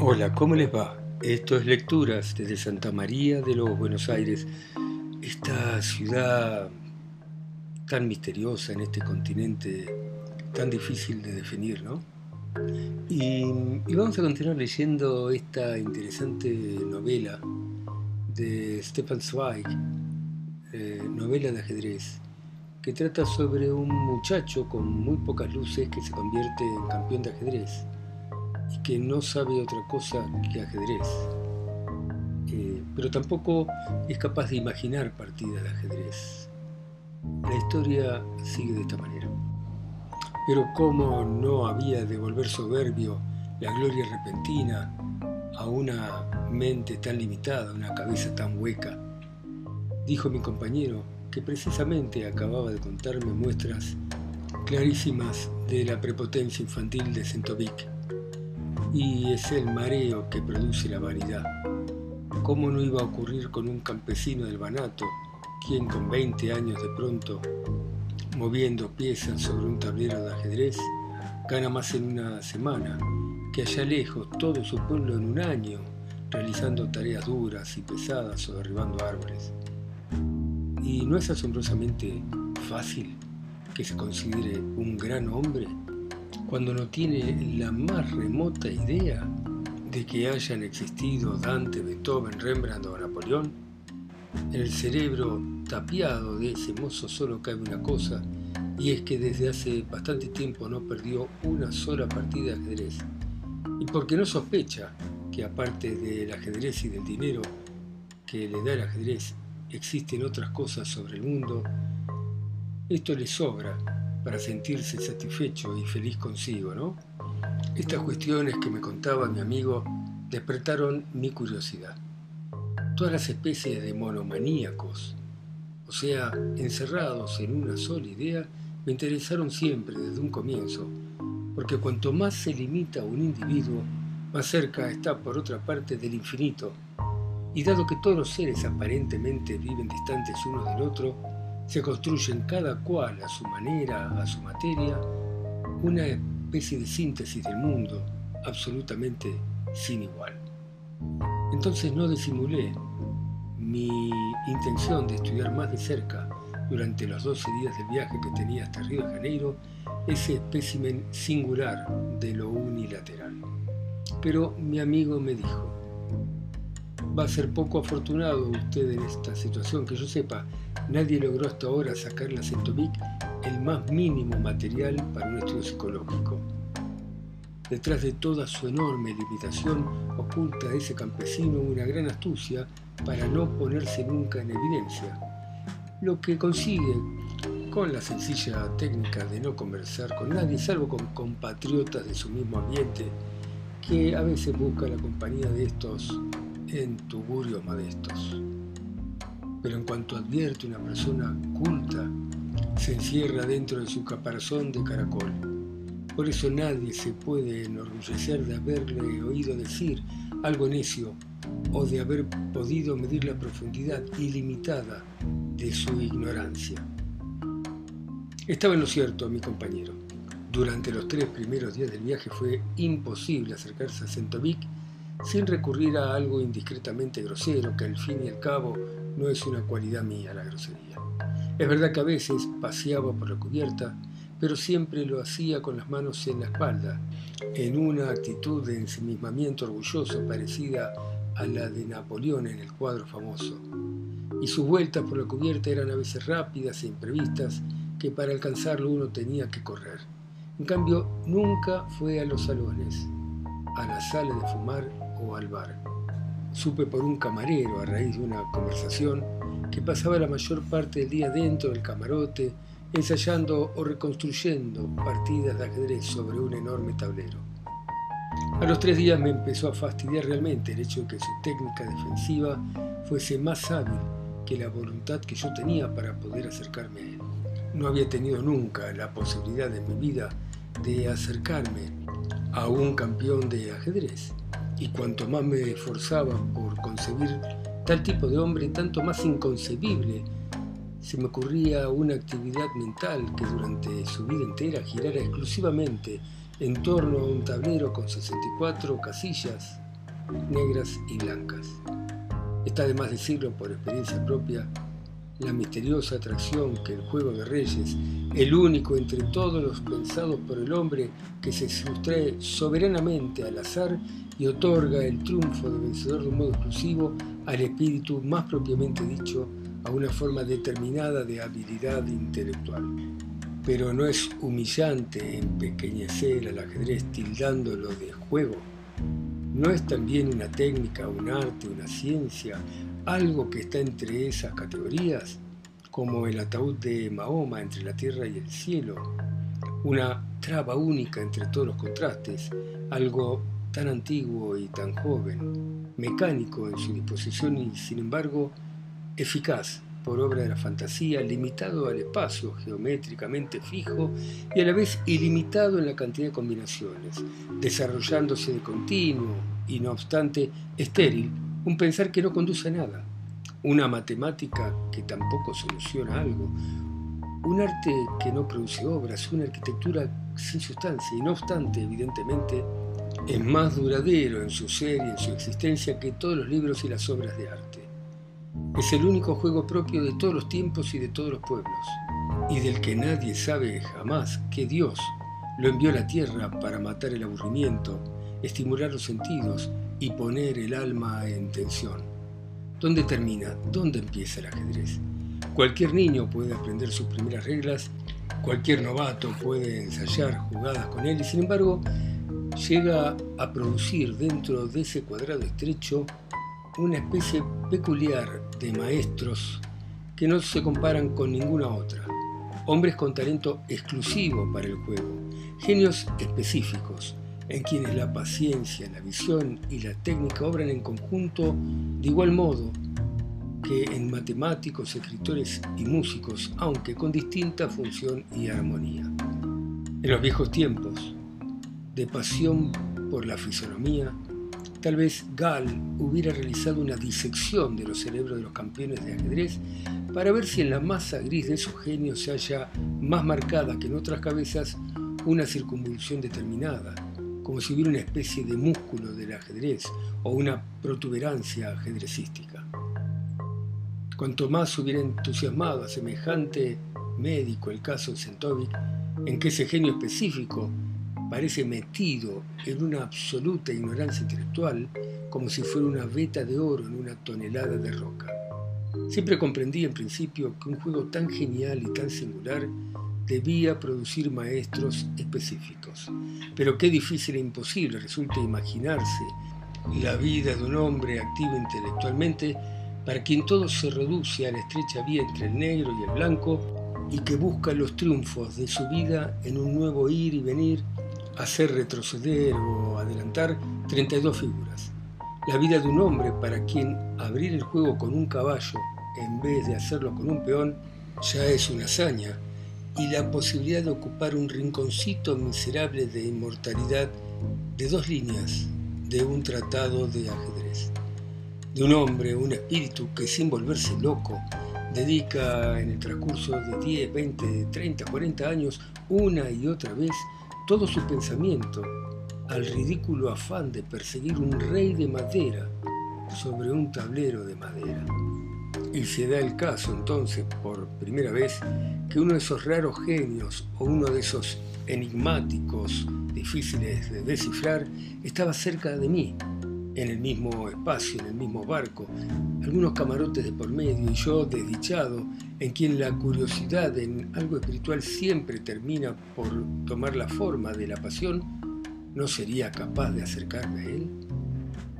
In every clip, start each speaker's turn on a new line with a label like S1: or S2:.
S1: Hola, ¿cómo les va? Esto es Lecturas desde Santa María de los Buenos Aires, esta ciudad tan misteriosa en este continente tan difícil de definir, ¿no? Y, vamos a continuar leyendo esta interesante novela de Stefan Zweig, eh, novela de ajedrez, que trata sobre un muchacho con muy pocas luces que se convierte en campeón de ajedrez y que no sabe otra cosa que ajedrez. Eh, pero tampoco es capaz de imaginar partidas de ajedrez. La historia sigue de esta manera. Pero cómo no había de volver soberbio la gloria repentina a una mente tan limitada, una cabeza tan hueca. Dijo mi compañero que precisamente acababa de contarme muestras clarísimas de la prepotencia infantil de Sentovic y es el mareo que produce la vanidad. ¿Cómo no iba a ocurrir con un campesino del Banato, quien con 20 años de pronto, moviendo piezas sobre un tablero de ajedrez, gana más en una semana que allá lejos todo su pueblo en un año, realizando tareas duras y pesadas o derribando árboles? ¿Y no es asombrosamente fácil que se considere un gran hombre cuando no tiene la más remota idea de que hayan existido Dante, Beethoven, Rembrandt o Napoleón? En el cerebro tapiado de ese mozo solo cabe una cosa, y es que desde hace bastante tiempo no perdió una sola partida de ajedrez. Y porque no sospecha que aparte del ajedrez y del dinero que le da el ajedrez, existen otras cosas sobre el mundo, esto le sobra para sentirse satisfecho y feliz consigo, ¿no? Estas cuestiones que me contaba mi amigo despertaron mi curiosidad. Todas las especies de monomaníacos, o sea, encerrados en una sola idea, me interesaron siempre desde un comienzo, porque cuanto más se limita un individuo, más cerca está por otra parte del infinito, y dado que todos los seres aparentemente viven distantes unos del otro, se construyen cada cual a su manera, a su materia, una especie de síntesis del mundo absolutamente sin igual. Entonces no disimulé mi intención de estudiar más de cerca durante los 12 días del viaje que tenía hasta Río de Janeiro ese espécimen singular de lo unilateral. Pero mi amigo me dijo, va a ser poco afortunado usted en esta situación, que yo sepa, nadie logró hasta ahora sacarle a Centovic el más mínimo material para un estudio psicológico. Detrás de toda su enorme limitación oculta a ese campesino una gran astucia para no ponerse nunca en evidencia, lo que consigue con la sencilla técnica de no conversar con nadie, salvo con compatriotas de su mismo ambiente, que a veces busca la compañía de estos en tugurios modestos. Pero en cuanto advierte una persona culta, se encierra dentro de su caparazón de caracol. Por eso nadie se puede enorgullecer de haberle oído decir algo necio o de haber podido medir la profundidad ilimitada de su ignorancia. Estaba en lo cierto mi compañero. Durante los tres primeros días del viaje fue imposible acercarse a Sentovic sin recurrir a algo indiscretamente grosero, que al fin y al cabo no es una cualidad mía la grosería. Es verdad que a veces paseaba por la cubierta, pero siempre lo hacía con las manos en la espalda, en una actitud de ensimismamiento orgulloso parecida a la de Napoleón en el cuadro famoso. Y sus vueltas por la cubierta eran a veces rápidas e imprevistas, que para alcanzarlo uno tenía que correr. En cambio, nunca fue a los salones, a la sala de fumar o al bar. Supe por un camarero a raíz de una conversación que pasaba la mayor parte del día dentro del camarote ensayando o reconstruyendo partidas de ajedrez sobre un enorme tablero. A los tres días me empezó a fastidiar realmente el hecho de que su técnica defensiva fuese más hábil que la voluntad que yo tenía para poder acercarme a él. No había tenido nunca la posibilidad en mi vida de acercarme a un campeón de ajedrez y cuanto más me esforzaba por concebir tal tipo de hombre, tanto más inconcebible se me ocurría una actividad mental que durante su vida entera girara exclusivamente en torno a un tablero con 64 casillas negras y blancas. Está de más decirlo por experiencia propia la misteriosa atracción que el juego de reyes, el único entre todos los pensados por el hombre que se sustrae soberanamente al azar y otorga el triunfo de vencedor de un modo exclusivo al espíritu más propiamente dicho, a una forma determinada de habilidad intelectual. Pero no es humillante empequeñecer al ajedrez tildándolo de juego. ¿No es también una técnica, un arte, una ciencia, algo que está entre esas categorías, como el ataúd de Mahoma entre la tierra y el cielo, una traba única entre todos los contrastes, algo tan antiguo y tan joven, mecánico en su disposición y sin embargo eficaz por obra de la fantasía, limitado al espacio geométricamente fijo y a la vez ilimitado en la cantidad de combinaciones, desarrollándose de continuo y no obstante estéril un pensar que no conduce a nada, una matemática que tampoco soluciona algo, un arte que no produce obras, una arquitectura sin sustancia. Y no obstante, evidentemente, es más duradero en su ser y en su existencia que todos los libros y las obras de arte. Es el único juego propio de todos los tiempos y de todos los pueblos, y del que nadie sabe jamás que Dios lo envió a la tierra para matar el aburrimiento, estimular los sentidos y poner el alma en tensión. ¿Dónde termina? ¿Dónde empieza el ajedrez? Cualquier niño puede aprender sus primeras reglas, cualquier novato puede ensayar jugadas con él y sin embargo llega a producir dentro de ese cuadrado estrecho una especie peculiar de maestros que no se comparan con ninguna otra. Hombres con talento exclusivo para el juego, genios específicos, en quienes la paciencia, la visión y la técnica obran en conjunto de igual modo que en matemáticos, escritores y músicos, aunque con distinta función y armonía. En los viejos tiempos, de pasión por la fisonomía, tal vez Gall hubiera realizado una disección de los cerebros de los campeones de ajedrez para ver si en la masa gris de su genio se halla más marcada que en otras cabezas una circunvolución determinada, como si hubiera una especie de músculo del ajedrez o una protuberancia ajedrecística. Cuanto más hubiera entusiasmado a semejante médico el caso de Sentovic, en que ese genio específico parece metido en una absoluta ignorancia intelectual, como si fuera una veta de oro en una tonelada de roca. Siempre comprendí en principio que un juego tan genial y tan singular debía producir maestros específicos. Pero qué difícil e imposible resulta imaginarse la vida de un hombre activo intelectualmente para quien todo se reduce a la estrecha vía entre el negro y el blanco y que busca los triunfos de su vida en un nuevo ir y venir, hacer retroceder o adelantar 32 figuras. La vida de un hombre para quien abrir el juego con un caballo en vez de hacerlo con un peón ya es una hazaña y la posibilidad de ocupar un rinconcito miserable de inmortalidad de dos líneas de un tratado de ajedrez. De un hombre, un espíritu que sin volverse loco, dedica en el transcurso de 10, 20, 30, 40 años una y otra vez todo su pensamiento al ridículo afán de perseguir un rey de madera sobre un tablero de madera. Y se da el caso entonces, por primera vez, que uno de esos raros genios o uno de esos enigmáticos difíciles de descifrar estaba cerca de mí, en el mismo espacio, en el mismo barco, algunos camarotes de por medio y yo desdichado, en quien la curiosidad en algo espiritual siempre termina por tomar la forma de la pasión, ¿no sería capaz de acercarme a él?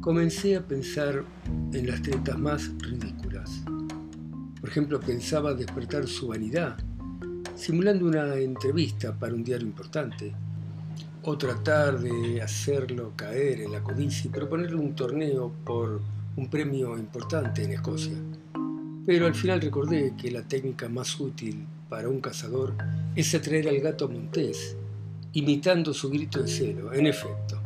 S1: Comencé a pensar en las tretas más ridículas. Por ejemplo, pensaba despertar su vanidad, simulando una entrevista para un diario importante, o tratar de hacerlo caer en la codicia y proponerle un torneo por un premio importante en Escocia. Pero al final recordé que la técnica más útil para un cazador es atraer al gato montés, imitando su grito de celo. En efecto,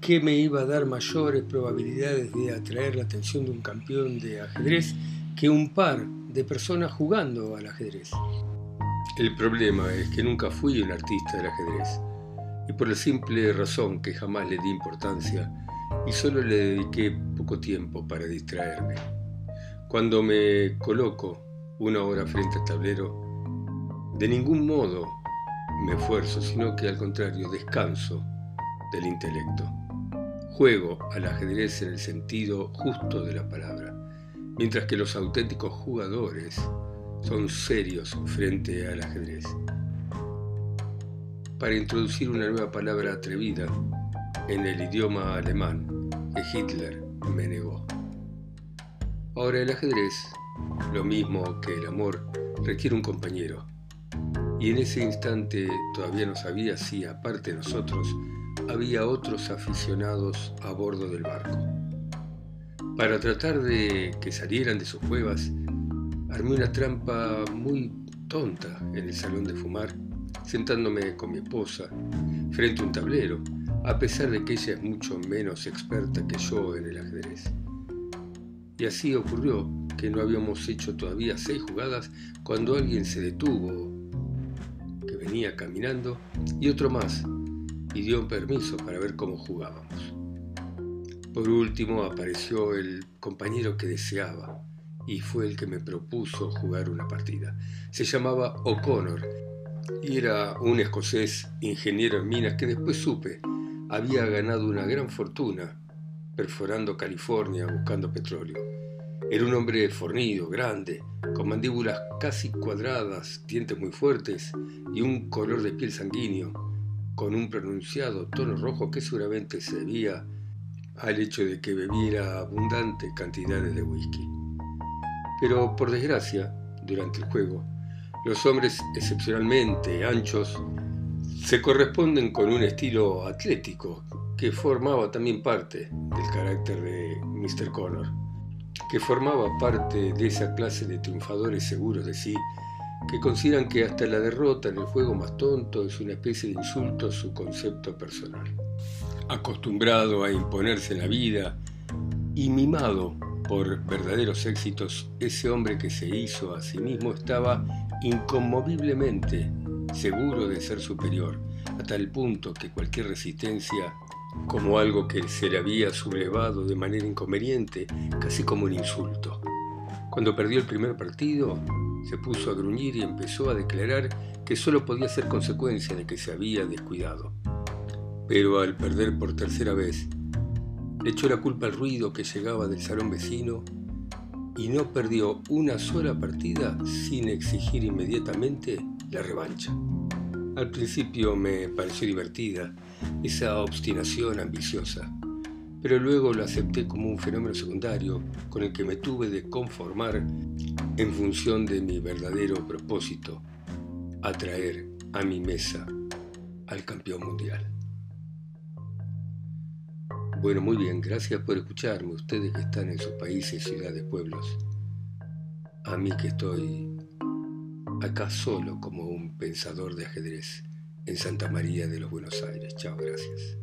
S1: ¿qué me iba a dar mayores probabilidades de atraer la atención de un campeón de ajedrez que un par de personas jugando al ajedrez. El problema es que nunca fui un artista del ajedrez, y por la simple razón que jamás le di importancia, y solo le dediqué poco tiempo para distraerme. Cuando me coloco una hora frente al tablero, de ningún modo me esfuerzo, sino que al contrario descanso del intelecto. Juego al ajedrez en el sentido justo de la palabra, mientras que los auténticos jugadores son serios frente al ajedrez. Para introducir una nueva palabra atrevida en el idioma alemán que Hitler me negó. Ahora el ajedrez, lo mismo que el amor, requiere un compañero. Y en ese instante todavía no sabía si, aparte de nosotros, había otros aficionados a bordo del barco. Para tratar de que salieran de sus cuevas, armé una trampa muy tonta en el salón de fumar, sentándome con mi esposa frente a un tablero, a pesar de que ella es mucho menos experta que yo en el ajedrez. Y así ocurrió que no habíamos hecho todavía seis jugadas cuando alguien se detuvo, que venía caminando, y otro más, y dio permiso para ver cómo jugábamos. Por último apareció el compañero que deseaba y fue el que me propuso jugar una partida. Se llamaba O'Connor y era un escocés ingeniero en minas que después supe había ganado una gran fortuna perforando California buscando petróleo. Era un hombre fornido, grande, con mandíbulas casi cuadradas, dientes muy fuertes y un color de piel sanguíneo con un pronunciado tono rojo que seguramente se debía al hecho de que bebiera abundantes cantidades de whisky. Pero por desgracia, durante el juego, los hombres excepcionalmente anchos se corresponden con un estilo atlético que formaba también parte del carácter de Mr. Connor, que formaba parte de esa clase de triunfadores seguros de sí que consideran que hasta la derrota en el juego más tonto es una especie de insulto a su concepto personal. Acostumbrado a imponerse en la vida y mimado por verdaderos éxitos, ese hombre que se hizo a sí mismo estaba inconmoviblemente seguro de ser superior, a tal punto que cualquier resistencia, como algo que se le había sublevado de manera inconveniente, casi como un insulto. Cuando perdió el primer partido, se puso a gruñir y empezó a declarar que solo podía ser consecuencia de que se había descuidado. Pero al perder por tercera vez, le echó la culpa al ruido que llegaba del salón vecino y no perdió una sola partida sin exigir inmediatamente la revancha. Al principio me pareció divertida esa obstinación ambiciosa, pero luego lo acepté como un fenómeno secundario con el que me tuve de conformar en función de mi verdadero propósito, atraer a mi mesa al campeón mundial. Bueno, muy bien, gracias por escucharme, ustedes que están en sus países, ciudades, pueblos. A mí que estoy acá solo como un pensador de ajedrez en Santa María de los Buenos Aires. Chao, gracias.